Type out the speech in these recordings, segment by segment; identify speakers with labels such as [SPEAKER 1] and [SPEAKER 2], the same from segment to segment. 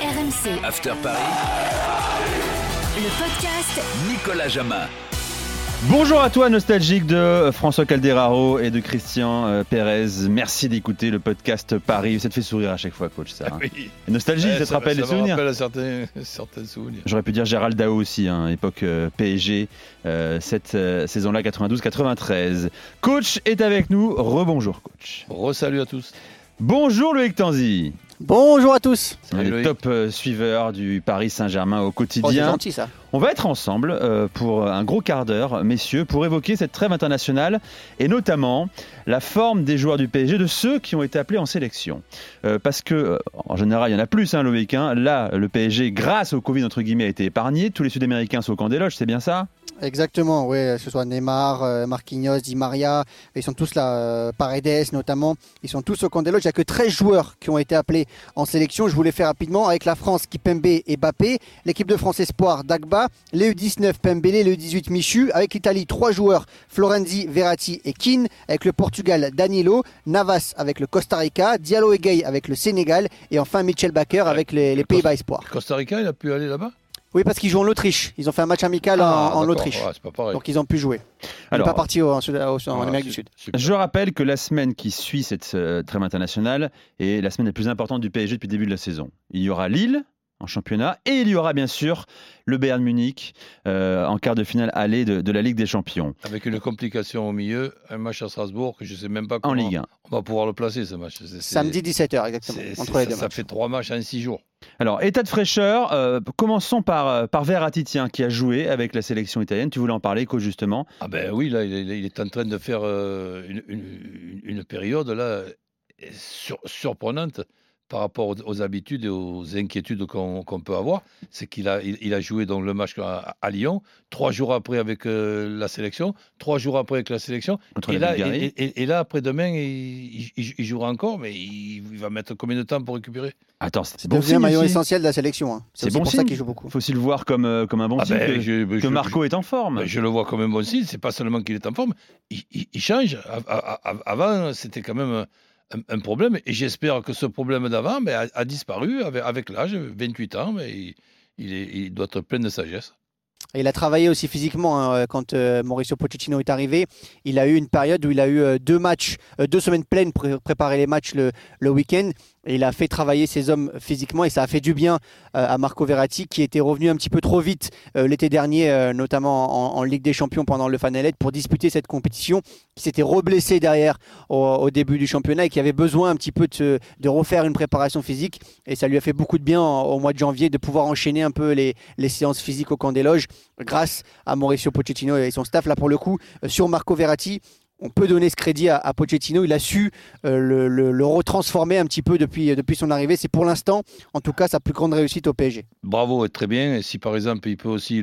[SPEAKER 1] RMC.
[SPEAKER 2] After Paris.
[SPEAKER 1] Le podcast
[SPEAKER 2] Nicolas Jama.
[SPEAKER 3] Bonjour à toi, nostalgique de François Calderaro et de Christian euh, Pérez. Merci d'écouter le podcast Paris. Ça te fait sourire à chaque fois, coach, ça. hein
[SPEAKER 4] Oui.
[SPEAKER 3] Nostalgie,
[SPEAKER 4] Ouais,
[SPEAKER 3] ça te rappelle
[SPEAKER 4] ça
[SPEAKER 3] les
[SPEAKER 4] me
[SPEAKER 3] souvenirs
[SPEAKER 4] rappelle certains, certains souvenirs.
[SPEAKER 3] J'aurais pu dire Gérald Dao aussi, hein, époque euh, PSG, euh, cette euh, saison-là, 92-93. Coach est avec nous. Rebonjour, coach.
[SPEAKER 4] Re-salut à tous.
[SPEAKER 3] Bonjour, Loïc Tanzi.
[SPEAKER 5] Bonjour à tous.
[SPEAKER 4] Salut, Loïc.
[SPEAKER 3] top euh, suiveurs du Paris Saint-Germain au
[SPEAKER 5] Oh, c'est
[SPEAKER 3] quotidien.
[SPEAKER 5] gentil ça.
[SPEAKER 3] On va être ensemble euh, pour un gros quart d'heure, messieurs, pour évoquer cette trêve internationale et notamment la forme des joueurs du PSG, de ceux qui ont été appelés en sélection. Euh, parce que, euh, en général, il y en a plus, hein, Loïc. hein. Là, le PSG, grâce au Covid, entre guillemets, a été épargné. Tous les Sud-Américains sont au camp des loges, c'est bien ça?
[SPEAKER 5] Exactement, oui, que ce soit Neymar, Marquinhos, Di Maria, ils sont tous là, Paredes notamment, ils sont tous au camp des loges. Il n'y a que 13 joueurs qui ont été appelés en sélection. Je vous les fais rapidement avec la France, Kipembe et Bappé, l'équipe de France Espoir, Dagba, les U19, Pembele, les U18, Michu, avec l'Italie, trois joueurs, Florenzi, Verratti et Keane, avec le Portugal, Danilo, Navas avec le Costa Rica, Diallo et Gay avec le Sénégal, et enfin Mitchell Baker avec les, les Pays-Bas Espoir.
[SPEAKER 4] Costa Rica, il a pu aller là-bas?
[SPEAKER 5] Oui, parce qu'ils jouent en Autriche. Ils ont fait un match amical en-
[SPEAKER 4] Ah,
[SPEAKER 5] en. Autriche.
[SPEAKER 4] Pas.
[SPEAKER 5] Donc ils ont pu jouer. Ils
[SPEAKER 3] Alors,
[SPEAKER 5] sont pas partis au- en, en
[SPEAKER 4] Ah,
[SPEAKER 5] Amérique du
[SPEAKER 4] su-
[SPEAKER 5] Sud.
[SPEAKER 4] super.
[SPEAKER 3] je rappelle que la semaine qui suit cette euh, trêve internationale est la semaine la plus importante du PSG depuis le début de la saison. Il y aura Lille en championnat et il y aura bien sûr le Bayern Munich euh, en quart de finale aller de- de la Ligue des Champions
[SPEAKER 4] Avec une complication au milieu, un match à Strasbourg que je sais même pas
[SPEAKER 3] en
[SPEAKER 4] comment
[SPEAKER 3] Ligue 1.
[SPEAKER 4] on va pouvoir le placer ce match.
[SPEAKER 5] Samedi 17h exactement. Entre les
[SPEAKER 4] ça,
[SPEAKER 5] deux
[SPEAKER 4] ça
[SPEAKER 5] matchs.
[SPEAKER 4] fait trois matchs en six jours.
[SPEAKER 3] Alors, état de fraîcheur, euh, commençons par, euh, par Verratti, tiens, qui a joué avec la sélection italienne. Tu voulais en parler, coach, justement.
[SPEAKER 4] Ah ben oui, là, il est, il est en train de faire euh, une, une- une période là sur- surprenante par rapport aux, aux habitudes et aux inquiétudes qu'on peut avoir. C'est qu'il a, il, il a joué donc le match à, à Lyon, trois jours après avec euh, la sélection, trois jours après avec la sélection. Et là,
[SPEAKER 3] Bulgarie.
[SPEAKER 4] et, et- et là, après-demain, il, il- il jouera encore, mais il, il va mettre combien de temps pour récupérer?
[SPEAKER 3] Attends, c'est
[SPEAKER 5] C'est
[SPEAKER 3] bon
[SPEAKER 5] un maillot essentiel de la sélection. hein.
[SPEAKER 3] C'est bon
[SPEAKER 5] pour ça
[SPEAKER 3] signe.
[SPEAKER 5] qu'il joue beaucoup.
[SPEAKER 3] faut aussi le voir comme, euh, comme un bon
[SPEAKER 4] Ah
[SPEAKER 3] signe
[SPEAKER 4] ben,
[SPEAKER 3] que,
[SPEAKER 4] je-
[SPEAKER 3] que
[SPEAKER 4] je-
[SPEAKER 3] Marco est en forme.
[SPEAKER 4] Ben, je le vois comme un bon signe. C'est pas seulement qu'il est en forme, il, il- il change. Avant, c'était quand même un, problème. Et j'espère que ce problème d'avant ben, a, disparu avec, avec l'âge, 28 ans. Mais il, il doit être plein de sagesse.
[SPEAKER 5] Il a travaillé aussi physiquement hein, quand euh, Mauricio Pochettino est arrivé. Il a eu une période où il a eu euh, deux matchs, euh, deux semaines pleines pour pré- préparer les matchs le, le week-end. Il a fait travailler ses hommes physiquement et ça a fait du bien euh, à Marco Verratti qui était revenu un petit peu trop vite euh, l'été dernier, euh, notamment en, Ligue des Champions pendant le Eight pour disputer cette compétition, qui s'était reblessé derrière au, début du championnat et qui avait besoin un petit peu de, refaire une préparation physique. Et ça lui a fait beaucoup de bien en- au mois de janvier de pouvoir enchaîner un peu les, les séances physiques au camp des loges grâce à Mauricio Pochettino et son staff. Là, pour le coup, sur Marco Verratti, on peut donner ce crédit à, à Pochettino. Il a su euh, le, le- le retransformer un petit peu depuis, depuis son arrivée. C'est pour l'instant, en tout cas, sa plus grande réussite au PSG.
[SPEAKER 4] Bravo, et très bien. Et si par exemple, il peut aussi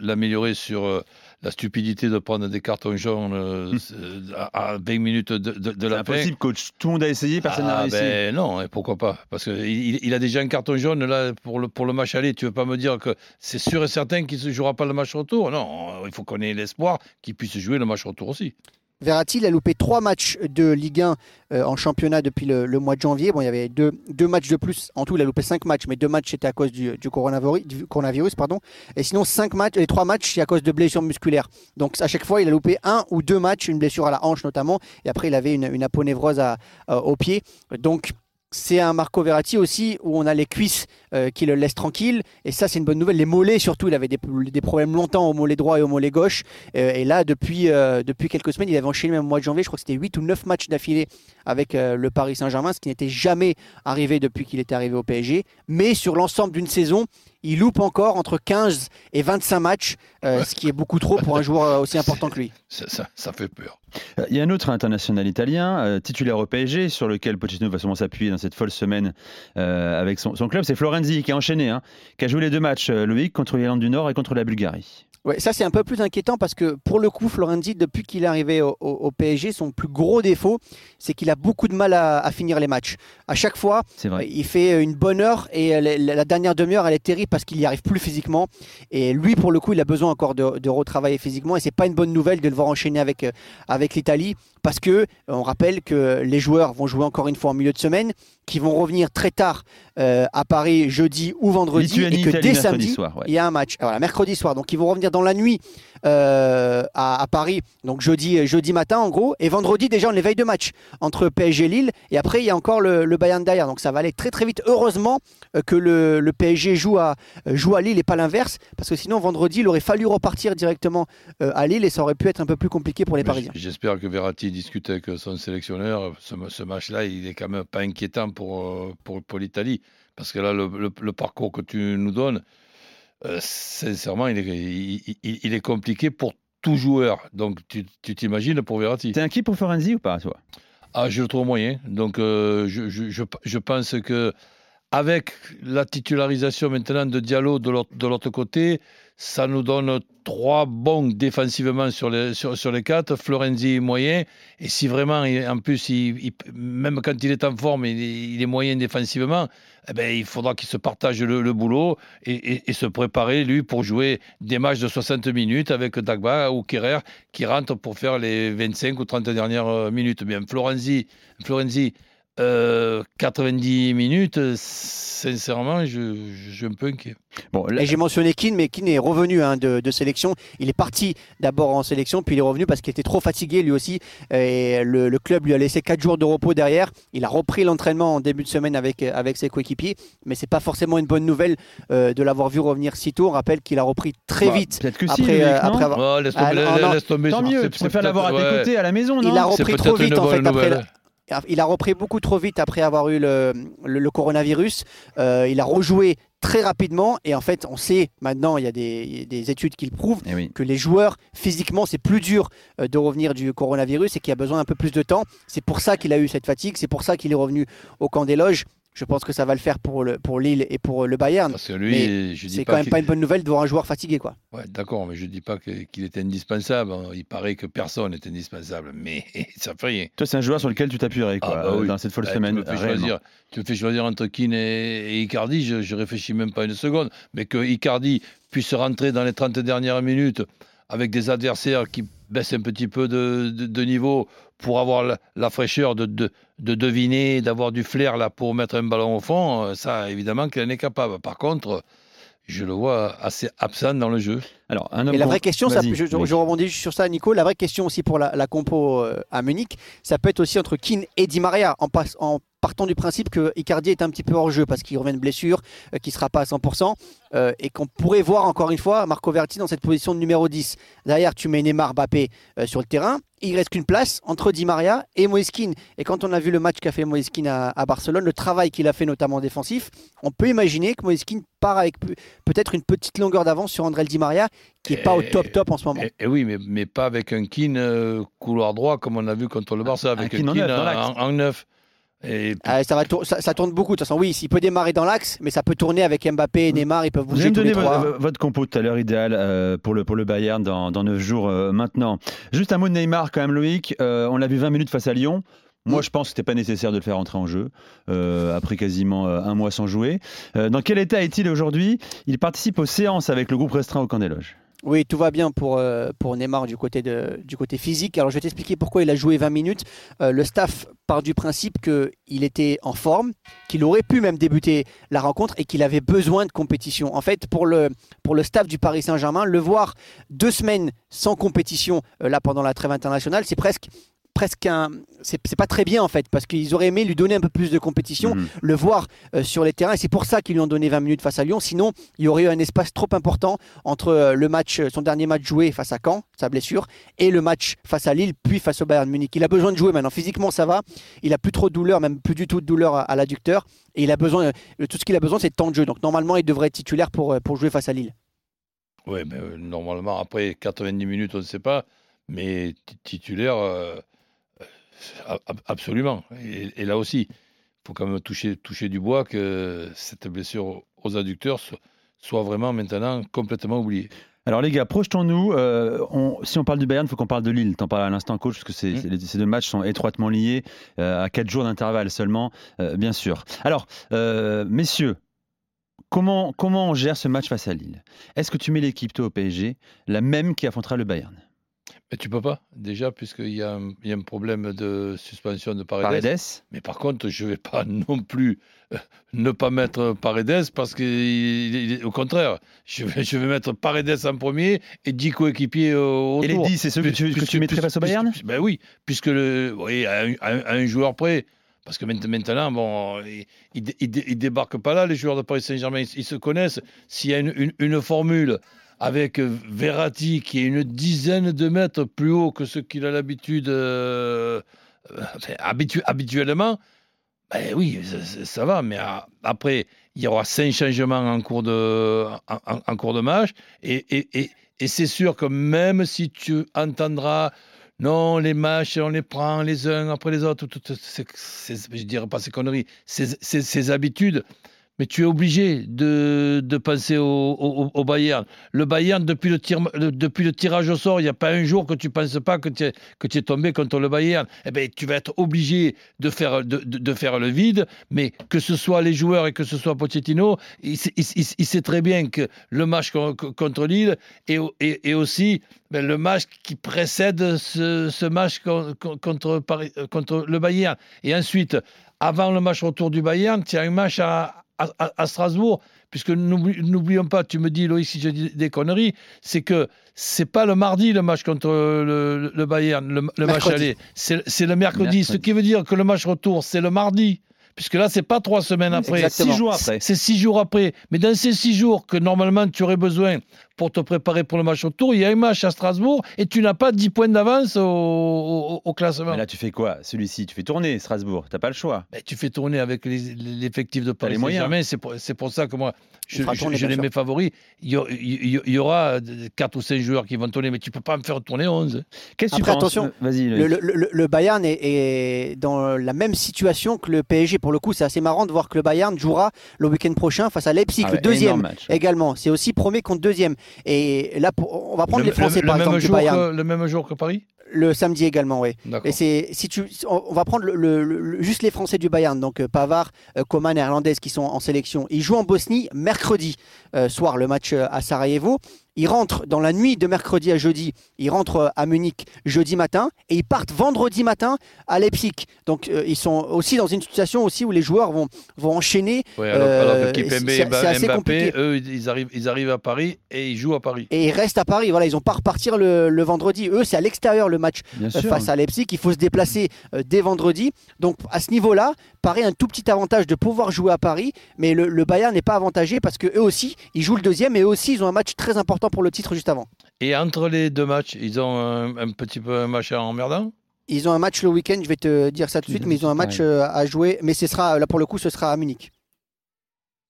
[SPEAKER 4] l'améliorer sur euh, la stupidité de prendre des cartons jaunes euh, c'est- à, à 20 minutes de, de- de
[SPEAKER 3] C'est
[SPEAKER 4] la fin.
[SPEAKER 3] impossible, coach. Tout le monde a essayé, personne n'a
[SPEAKER 4] Ah,
[SPEAKER 3] réussi.
[SPEAKER 4] ben non, et pourquoi pas? Parce qu'il il, il a déjà un carton jaune là pour le, pour le match aller. Tu veux pas me dire que c'est sûr et certain qu'il ne jouera pas le match retour? Non, il faut qu'on ait l'espoir qu'il puisse jouer le match retour aussi.
[SPEAKER 5] Verratti, il a loupé trois matchs de Ligue 1 euh, en championnat depuis le, mois de janvier. Bon, il y avait deux, deux matchs de plus. En tout, il a loupé cinq matchs, mais deux matchs c'était à cause du, coronavirus, pardon. Et sinon, cinq matchs, trois matchs, c'est à cause de blessures musculaires. Donc, à chaque fois, il a loupé un ou deux matchs, une blessure à la hanche notamment. Et après, il avait une, une aponévrose euh, au pied. Donc, c'est un Marco Verratti aussi où on a les cuisses euh, qui le laissent tranquille. Et ça, c'est une bonne nouvelle. Les mollets, surtout, il avait des, problèmes longtemps au mollet droit et au mollet gauche. Euh, et là, depuis, euh, depuis quelques semaines, il avait enchaîné même au mois de janvier, je crois que c'était 8 ou 9 matchs d'affilée avec le Paris Saint-Germain, ce qui n'était jamais arrivé depuis qu'il était arrivé au PSG. Mais sur l'ensemble d'une saison, il loupe encore entre 15 et 25 matchs, euh, ce qui est beaucoup trop pour un joueur euh, aussi important que lui.
[SPEAKER 4] Ça, ça- ça fait peur.
[SPEAKER 3] Euh, Il y a un autre international italien, euh, titulaire au PSG, sur lequel Pochettino va sûrement s'appuyer dans cette folle semaine euh, avec son, son club. C'est Florenzi qui a enchaîné, hein, qui a joué les deux matchs, Loïc, contre l'Irlande du Nord et contre la Bulgarie.
[SPEAKER 5] Ouais, ça c'est un peu plus inquiétant parce que pour le coup, Florenzi, depuis qu'il est arrivé au, au- au PSG, son plus gros défaut, c'est qu'il a beaucoup de mal à, à finir les matchs. À chaque fois, il fait une bonne heure et euh, la, la dernière demi-heure, elle est terrible parce qu'il n'y arrive plus physiquement. Et lui, pour le coup, il a besoin encore de, de retravailler physiquement et c'est pas une bonne nouvelle de le voir enchaîner avec, euh, avec l'Italie parce que on rappelle que les joueurs vont jouer encore une fois en milieu de semaine, qui vont revenir très tard euh, à Paris jeudi ou vendredi
[SPEAKER 3] Lituanie,
[SPEAKER 5] et que
[SPEAKER 3] Italie,
[SPEAKER 5] dès samedi
[SPEAKER 3] soir, ouais.
[SPEAKER 5] il y a un match. Voilà, mercredi soir. Donc ils vont revenir dans la nuit euh, à, à Paris, donc jeudi, jeudi matin en gros, et vendredi déjà on les veille de match entre PSG et Lille, et après il y a encore le, le Bayern derrière. Donc ça va aller très très vite. Heureusement euh, que le, le PSG joue à, euh, joue à Lille et pas l'inverse, parce que sinon vendredi il aurait fallu repartir directement à Lille et ça aurait pu être un peu plus compliqué pour les
[SPEAKER 4] Mais
[SPEAKER 5] Parisiens.
[SPEAKER 4] J'espère que Verratti discute avec son sélectionneur. Ce, ce match-là, il est quand même pas inquiétant pour, pour, pour l'Italie. Parce que là, le, le- le parcours que tu nous donnes, euh, sincèrement, il est, il, il- il est compliqué pour tout joueur. Donc, tu t'imagines pour Verratti
[SPEAKER 3] T'es inquiet pour Florenzi ou pas, toi?
[SPEAKER 4] Ah, je le trouve moyen. Donc, euh, je, je, je, je pense que avec la titularisation maintenant de Diallo de l'autre, côté, ça nous donne trois bons défensivement sur les, sur, sur les quatre. Florenzi moyen. Et si vraiment, en plus, il- même quand il est en forme, il est, est moyen défensivement, eh ben, il faudra qu'il se partage le, boulot et, se préparer, lui, pour jouer des matchs de 60 minutes avec Dagba ou Kerrer qui rentrent pour faire les 25 ou 30 dernières minutes. Bien, Florenzi, Florenzi euh, 90 minutes, euh, sincèrement, je, je suis un peu inquiet.
[SPEAKER 3] Bon, là-
[SPEAKER 5] Et j'ai mentionné Keane, mais Keane est revenu hein, de, de sélection. Il est parti d'abord en sélection, puis il est revenu parce qu'il était trop fatigué lui aussi. Et le, le club lui a laissé 4 jours de repos derrière. Il a repris l'entraînement en début de semaine avec, avec ses coéquipiers, mais c'est pas forcément une bonne nouvelle euh, de l'avoir vu revenir si tôt. On rappelle qu'il a repris très
[SPEAKER 3] bah,
[SPEAKER 5] vite.
[SPEAKER 3] Peut-être que si,
[SPEAKER 5] Après,
[SPEAKER 3] Loïc,
[SPEAKER 5] euh,
[SPEAKER 3] non
[SPEAKER 5] après avoir-
[SPEAKER 4] Oh, laisse
[SPEAKER 5] Ah,
[SPEAKER 4] tomber,
[SPEAKER 5] non,
[SPEAKER 4] laisse-
[SPEAKER 5] non.
[SPEAKER 4] laisse tomber,
[SPEAKER 3] Tant
[SPEAKER 4] c'est-
[SPEAKER 3] mieux,
[SPEAKER 4] c'est-
[SPEAKER 3] tu
[SPEAKER 4] c'est
[SPEAKER 3] préfères l'avoir à tes côtés à la maison, non
[SPEAKER 5] Il a repris trop vite en fait après. la- Il a repris beaucoup trop vite après avoir eu le, le- le coronavirus. Euh, il a rejoué très rapidement et en fait, on sait maintenant, il y a des, études qui le prouvent
[SPEAKER 3] Eh oui.
[SPEAKER 5] que les joueurs, physiquement, c'est plus dur euh, de revenir du coronavirus et qu'il a besoin un peu plus de temps. C'est pour ça qu'il a eu cette fatigue, c'est pour ça qu'il est revenu au camp des loges. Je pense que ça va le faire pour, le, pour Lille et pour le Bayern.
[SPEAKER 4] Parce que lui, je dis
[SPEAKER 5] C'est quand même pas une bonne nouvelle de voir un joueur fatigué. Quoi.
[SPEAKER 4] Ouais, d'accord, mais je dis pas que- qu'il est indispensable. Il paraît que personne n'est indispensable, mais ça fait rien.
[SPEAKER 3] Toi, c'est un joueur sur lequel tu t'appuierais quoi,
[SPEAKER 4] Ah, bah oui.
[SPEAKER 3] dans cette folle
[SPEAKER 4] Là,
[SPEAKER 3] semaine.
[SPEAKER 4] Tu me, fais choisir, tu me fais choisir entre Keane et, et Icardi, je, je réfléchis même pas une seconde. Mais que Icardi puisse rentrer dans les 30 dernières minutes avec des adversaires qui baissent un petit peu de, de- de niveau pour avoir la, la fraîcheur de, de, de deviner, d'avoir du flair là pour mettre un ballon au fond, euh, ça évidemment qu'il en est capable. Par contre, je le vois assez absent dans le jeu.
[SPEAKER 3] Alors, un
[SPEAKER 5] Et la vraie question, ça, je, je- je rebondis juste sur ça, Nico. La vraie question aussi pour la, la compo euh, à Munich, ça peut être aussi entre Keane et Di Maria, en, passe- en partant du principe que Icardi est un petit peu hors jeu parce qu'il revient de blessure, euh, qu'il ne sera pas à 100%, euh, et qu'on pourrait voir encore une fois Marco Verratti dans cette position de numéro 10. Derrière, tu mets Neymar, Mbappé euh, sur le terrain. Il reste qu'une place entre Di Maria et Moïse Keane. Et quand on a vu le match qu'a fait Moïse Keane à, à Barcelone, le travail qu'il a fait notamment défensif, on peut imaginer que Moïse Keane part avec pe- peut-être une petite longueur d'avance sur André Di Maria, qui n'est pas au
[SPEAKER 4] Et-
[SPEAKER 5] top top en ce moment.
[SPEAKER 4] Et, et oui, mais, mais pas avec un Keane euh, couloir droit comme on a vu contre le Barça, avec un,
[SPEAKER 3] l'axe.
[SPEAKER 4] en- en neuf. Et
[SPEAKER 5] Ah, ça, va tour- ça, ça tourne beaucoup. De toute façon, oui, il peut démarrer dans l'axe, mais ça peut tourner avec Mbappé et Neymar. Ils peuvent
[SPEAKER 3] Vous
[SPEAKER 5] bouger
[SPEAKER 3] me
[SPEAKER 5] tous les
[SPEAKER 3] donner vo-
[SPEAKER 5] trois.
[SPEAKER 3] vo- votre compo tout à l'heure idéal euh, pour, le, pour le Bayern dans, dans 9 jours euh, maintenant. Juste un mot de Neymar quand même, Loïc. Euh, on l'a vu 20 minutes face à Lyon. Moi, je pense que c'était pas nécessaire de le faire entrer en jeu euh, après quasiment euh, un mois sans jouer. Euh, dans quel état est-il aujourd'hui? Il participe aux séances avec le groupe restreint au camp des loges.
[SPEAKER 5] Oui, tout va bien pour, euh, Neymar du côté, physique. Alors, je vais t'expliquer pourquoi il a joué 20 minutes. Euh, le staff part du principe qu'il était en forme, qu'il aurait pu même débuter la rencontre et qu'il avait besoin de compétition. En fait, pour le, pour le staff du Paris Saint-Germain, le voir deux semaines sans compétition euh, là pendant la trêve internationale, c'est presque presque un c'est pas très bien en fait parce qu'ils auraient aimé lui donner un peu plus de compétition
[SPEAKER 3] Mhm.
[SPEAKER 5] le voir euh, sur les terrains et c'est pour ça qu'ils lui ont donné 20 minutes face à Lyon. Sinon il y aurait eu un espace trop important entre euh, le match euh, son dernier match joué face à Caen sa blessure et le match face à Lille puis face au Bayern Munich. Il a besoin de jouer maintenant. Physiquement ça va. Il a plus trop de douleur même plus du tout de douleur à, à l'adducteur. Et il a besoin euh, tout ce qu'il a besoin c'est de temps de jeu. Donc normalement il devrait être titulaire pour, pour jouer face à Lille.
[SPEAKER 4] Oui, mais normalement, après 90 minutes, on ne sait pas, mais ti- titulaire, euh, absolument. Et, et là aussi, il faut quand même toucher, toucher du bois que cette blessure aux adducteurs so- soit vraiment maintenant complètement oubliée.
[SPEAKER 3] Alors les gars, projetons-nous. euh, si on parle du Bayern, il faut qu'on parle de Lille. T'en parles à l'instant, coach, parce que c'est-
[SPEAKER 4] Mm.
[SPEAKER 3] les- ces deux matchs sont étroitement liés, euh, à quatre jours d'intervalle seulement, euh, bien sûr. Alors, messieurs, comment, comment on gère ce match face à Lille? Est-ce que tu mets l'équipe, toi, au PSG, la même qui affrontera le Bayern?
[SPEAKER 4] Mais tu peux pas, déjà, puisqu'il y, a un- il y a un problème de suspension de Paredes.
[SPEAKER 3] Paredes.
[SPEAKER 4] Mais par contre, je vais pas non plus euh, ne pas mettre Paredes parce que, il- il- au contraire, je vais, je vais mettre Paredes en premier et 10 coéquipiers euh, autour.
[SPEAKER 3] Et les 10, c'est ceux que tu, que tu
[SPEAKER 4] Puisque-
[SPEAKER 3] mettrais face au Bayern
[SPEAKER 4] puisque- Ben oui, puisque le, oui, à un, à un- à un joueur près. Parce que mainte- maintenant, bon, ils ils débarquent pas là, les joueurs de Paris Saint-Germain. Ils, ils se connaissent. S'il y a une, une- une formule avec Verratti qui est une dizaine de mètres plus haut que ce qu'il a l'habitude euh, euh, habituellement, ben oui, ça, va. Mais après, il y aura cinq changements en cours de, en, cours de match. Et, c'est sûr que même si tu entendras non, les matchs, on les prend les uns après les autres, tout, tout, je dirais pas ces conneries, ces habitudes. Mais tu es obligé de, de penser au, au- Bayern. Le Bayern, depuis le, tir- depuis le tirage au sort, il n'y a pas un jour que tu ne penses pas que tu es, que tu es tombé contre le Bayern. Eh ben, tu vas être obligé de faire, de, de- faire le vide. Mais que ce soit les joueurs et que ce soit Pochettino, il, il- il- sait très bien que le match co- co- contre Lille et, et, et aussi ben, le match qui précède ce, ce match con- con- contre, euh, contre le Bayern. Et ensuite, avant le match retour du Bayern, tu as un match à, à, à- à Strasbourg. Puisque n'oubli- n'oublions pas, tu me dis, Loïc, si je dis des conneries, c'est que c'est pas le mardi le match contre le, le Bayern, le, le match aller. C'est le mercredi, ce qui veut dire que le match retour, c'est le mardi. Puisque là, c'est pas trois semaines après.
[SPEAKER 5] Exactement.
[SPEAKER 3] Six jours après.
[SPEAKER 4] C'est six jours après. Mais dans ces six jours que normalement tu aurais besoin pour te préparer pour le match retour, il y a un match à Strasbourg et tu n'as pas 10 points d'avance au, au- au classement.
[SPEAKER 3] Mais là, tu fais quoi? Celui-ci, tu fais tourner Strasbourg. T'as pas le choix.
[SPEAKER 4] Tu fais tourner avec l'effectif de Paris
[SPEAKER 3] les moyens.
[SPEAKER 4] C'est pour, c'est pour ça que moi, je, je- je les mets favoris. Il y, il aura 4 ou 5 joueurs qui vont tourner, mais tu peux pas me faire tourner 11.
[SPEAKER 3] Qu'est-ce que tu penses?
[SPEAKER 5] attention,
[SPEAKER 3] Vas-y.
[SPEAKER 5] Le, le- le- le Bayern est, est dans la même situation que le PSG. Pour le coup, c'est assez marrant de voir que le Bayern jouera le week-end prochain face à Leipzig,
[SPEAKER 3] Ah
[SPEAKER 5] le
[SPEAKER 3] ouais,
[SPEAKER 5] deuxième
[SPEAKER 3] énorme match.
[SPEAKER 5] également. C'est aussi premier contre deuxième. Et là, on va prendre
[SPEAKER 4] le,
[SPEAKER 5] les Français
[SPEAKER 4] le-
[SPEAKER 5] par
[SPEAKER 4] le
[SPEAKER 5] exemple
[SPEAKER 4] même
[SPEAKER 5] du
[SPEAKER 4] jour
[SPEAKER 5] Bayern.
[SPEAKER 4] que, le même jour que Paris?
[SPEAKER 5] Le samedi également, oui. Et c'est si tu, on va prendre le, juste les Français du Bayern, donc euh, Pavard, euh, Coman et Hernandez qui sont en sélection. Ils jouent en Bosnie mercredi euh, soir le match à Sarajevo. Ils rentrent dans la nuit de mercredi à jeudi. Ils rentrent euh, à Munich jeudi matin et ils partent vendredi matin à Leipzig. Donc euh, ils sont aussi dans une situation aussi où les joueurs vont vont enchaîner
[SPEAKER 4] Ouais, alors, alors
[SPEAKER 5] Euh,
[SPEAKER 4] que Kipembe
[SPEAKER 5] c'est-
[SPEAKER 4] et Mba-
[SPEAKER 5] c'est assez
[SPEAKER 4] Mbappé,
[SPEAKER 5] compliqué.
[SPEAKER 4] eux, ils arrivent, ils arrivent à Paris et ils jouent à Paris.
[SPEAKER 5] et ils restent à Paris. Voilà, ils n'ont pas à repartir le, le vendredi. Eux, c'est à l'extérieur le match.
[SPEAKER 3] Bien
[SPEAKER 5] euh,
[SPEAKER 3] sûr.
[SPEAKER 5] face à Leipzig. Il faut se déplacer euh, dès vendredi. Donc à ce niveau-là, Paris a un tout petit avantage de pouvoir jouer à Paris, mais le, le Bayern n'est pas avantagé parce que eux aussi, ils jouent le deuxième et eux aussi, ils ont un match très important pour le titre juste avant?
[SPEAKER 4] Et entre les deux matchs, ils ont un, un petit peu un match emmerdant?
[SPEAKER 5] Ils ont un match le week-end, je vais te dire ça tout de suite, mais ils ont un match euh, à jouer. Mais ce sera là pour le coup, ce sera à Munich.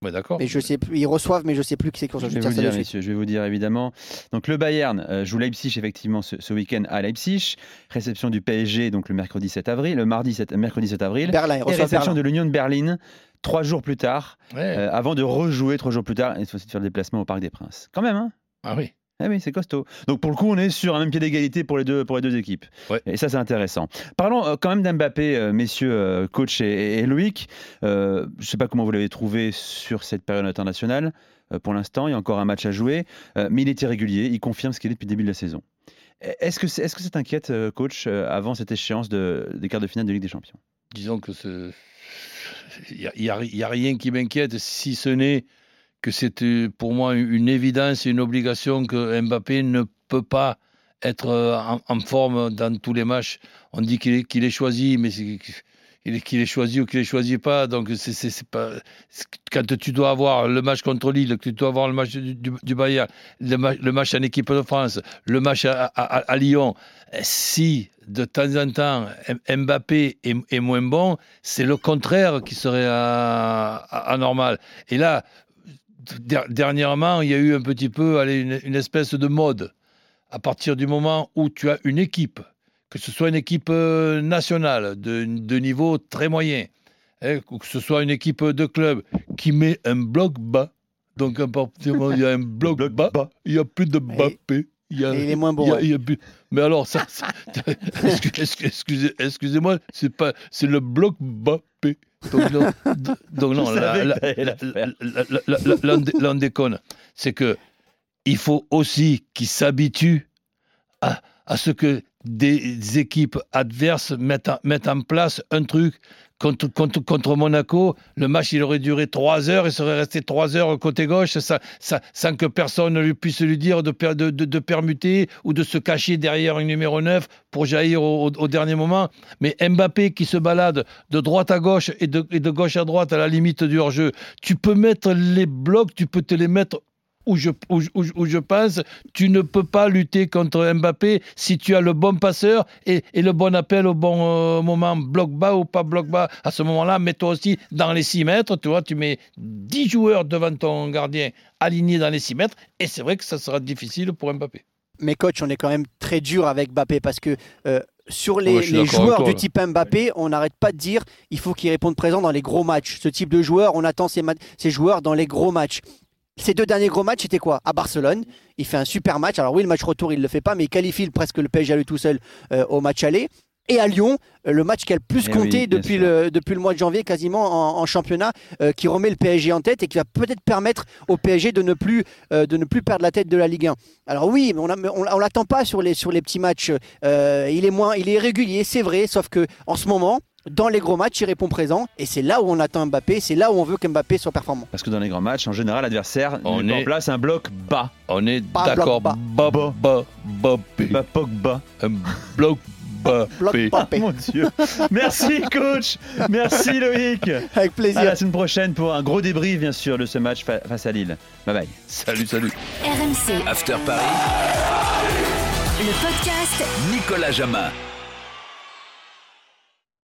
[SPEAKER 4] Ouais, d'accord.
[SPEAKER 5] Mais je sais plus, ils reçoivent, mais je sais plus qui c'est qu'on
[SPEAKER 3] Je
[SPEAKER 5] je
[SPEAKER 3] vais vous
[SPEAKER 5] dire de
[SPEAKER 3] messieurs, je vais vous dire évidemment. Donc le Bayern euh, joue Leipzig effectivement ce, ce week-end à Leipzig. Réception du PSG donc le mercredi 7 avril, le mardi 7, mercredi 7 avril.
[SPEAKER 5] Berlin,
[SPEAKER 3] Et réception
[SPEAKER 5] Berlin.
[SPEAKER 3] de l'Union de Berlin trois jours plus tard,
[SPEAKER 4] Ouais.
[SPEAKER 3] euh, avant de rejouer trois jours plus tard. Et il faut aussi faire le déplacement au Parc des Princes. Quand même, hein
[SPEAKER 4] Ah oui.
[SPEAKER 3] Ah oui, c'est costaud. Donc pour le coup, on est sur un même pied d'égalité pour les deux pour les deux équipes.
[SPEAKER 4] Ouais.
[SPEAKER 3] Et ça, c'est intéressant. Parlons euh, quand même d'Mbappé, euh, messieurs, euh, coach et, et Loïc. Euh, je ne sais pas comment vous l'avez trouvé sur cette période internationale. Euh, pour l'instant, il y a encore un match à jouer, euh, mais il est irrégulier. Il confirme ce qu'il est depuis le début de la saison. Est-ce que c'est, est-ce que ça t'inquiète, euh, coach, euh, avant cette échéance de, des quarts de finale de Ligue des Champions?
[SPEAKER 4] Disons que c'est. Il n'y a rien qui m'inquiète, si ce n'est que c'est euh, pour moi une évidence une obligation que Mbappé ne peut pas être euh, en, forme dans tous les matchs. On dit qu'il est, qu'il est choisi, mais c'est- qu'il est, choisi ou qu'il est choisi pas. Donc c'est, pas quand tu dois avoir le match contre Lille, que tu dois avoir le match du, Bayern, le, ma- le match en équipe de France, le match à, Lyon, eh, si de temps en temps Mbappé est, est moins bon, c'est le contraire qui serait à- anormal. Et là, dernièrement, il y a eu un petit peu allez, une, une espèce de mode. À partir du moment où tu as une équipe, que ce soit une équipe euh, nationale de, de niveau très moyen, hein, ou que ce soit une équipe de club qui met un bloc bas, donc à partir du moment où il y a un bloc,
[SPEAKER 3] Bloc
[SPEAKER 4] bas,
[SPEAKER 3] bas.
[SPEAKER 4] il n'y a plus de Mbappé. Il y a,
[SPEAKER 5] Et il est moins bon,
[SPEAKER 4] il y a-
[SPEAKER 5] ouais.
[SPEAKER 4] il y a plus- Mais alors, ça, ça- excusez- excusez- excusez-moi, c'est pas, c'est le bloc Mbappé. Donc non, d- donc non,
[SPEAKER 3] Je
[SPEAKER 4] là,
[SPEAKER 3] savais
[SPEAKER 4] là-
[SPEAKER 3] que t'allais la faire.
[SPEAKER 4] là- là- là- là- là, on dé- là, on déconne. C'est que il faut aussi qu'il s'habitue à, à ce que des équipes adverses mettent en, mettent en place un truc. Contre, contre, Monaco, le match il aurait duré trois heures, il serait resté trois heures côté gauche sans que personne ne puisse lui dire de, permuter ou de se cacher derrière un numéro 9 pour jaillir au, au, dernier moment. Mais Mbappé qui se balade de droite à gauche et de, et de gauche à droite à la limite du hors-jeu, tu peux mettre les blocs, tu peux te les mettre où je, où, où, je pense, tu ne peux pas lutter contre Mbappé si tu as le bon passeur et, et le bon appel au bon euh, moment, bloc bas ou pas bloc bas. À ce moment-là, mets-toi aussi dans les 6 mètres, tu vois, tu mets 10 joueurs devant ton gardien alignés dans les 6 mètres et c'est vrai que ça sera difficile pour Mbappé.
[SPEAKER 5] Mais coach, on est quand même très dur avec Mbappé parce que euh, sur les, les joueurs toi, du type Mbappé, on n'arrête pas de dire il faut qu'il réponde présent dans les gros matchs. Ce type de joueur, on attend ces, ces joueurs dans les gros matchs. Ces deux derniers gros matchs, c'était quoi? À Barcelone, il fait un super match. Alors oui, le match retour, il ne le fait pas, mais il qualifie presque le PSG à lui tout seul euh, au match aller. Et à Lyon, euh, le match qui a le plus
[SPEAKER 3] Eh
[SPEAKER 5] compté
[SPEAKER 3] oui,
[SPEAKER 5] depuis,
[SPEAKER 3] sûr.
[SPEAKER 5] le, depuis le mois de janvier, quasiment en, en championnat, euh, qui remet le PSG en tête et qui va peut-être permettre au PSG de ne plus, euh, de ne plus perdre la tête de la Ligue 1. Alors oui, mais on on l'attend pas sur les, sur les petits matchs. Il est moins, il est irrégulier, c'est vrai, sauf que en ce moment, dans les gros matchs, il répond présent. Et c'est là où on attend Mbappé, c'est là où on veut qu'Mbappé soit performant.
[SPEAKER 3] Parce que dans les grands matchs, en général, l'adversaire
[SPEAKER 4] On
[SPEAKER 3] met en
[SPEAKER 4] est-
[SPEAKER 3] place un bloc bas.
[SPEAKER 4] On est
[SPEAKER 5] Pas
[SPEAKER 4] d'accord.
[SPEAKER 5] bloc
[SPEAKER 4] Ba, ba, Mbappé.
[SPEAKER 3] Bas, Pogba.
[SPEAKER 4] Un bloc.
[SPEAKER 5] Mbappé.
[SPEAKER 3] Mon Dieu. Merci, coach. Merci, Loïc.
[SPEAKER 5] Avec plaisir.
[SPEAKER 3] À la semaine prochaine pour un gros débrief, bien sûr, de ce match fa- face à Lille. Bye bye.
[SPEAKER 4] Salut, salut.
[SPEAKER 1] RMC,
[SPEAKER 2] After Paris,
[SPEAKER 1] le podcast
[SPEAKER 2] Nicolas Jamin.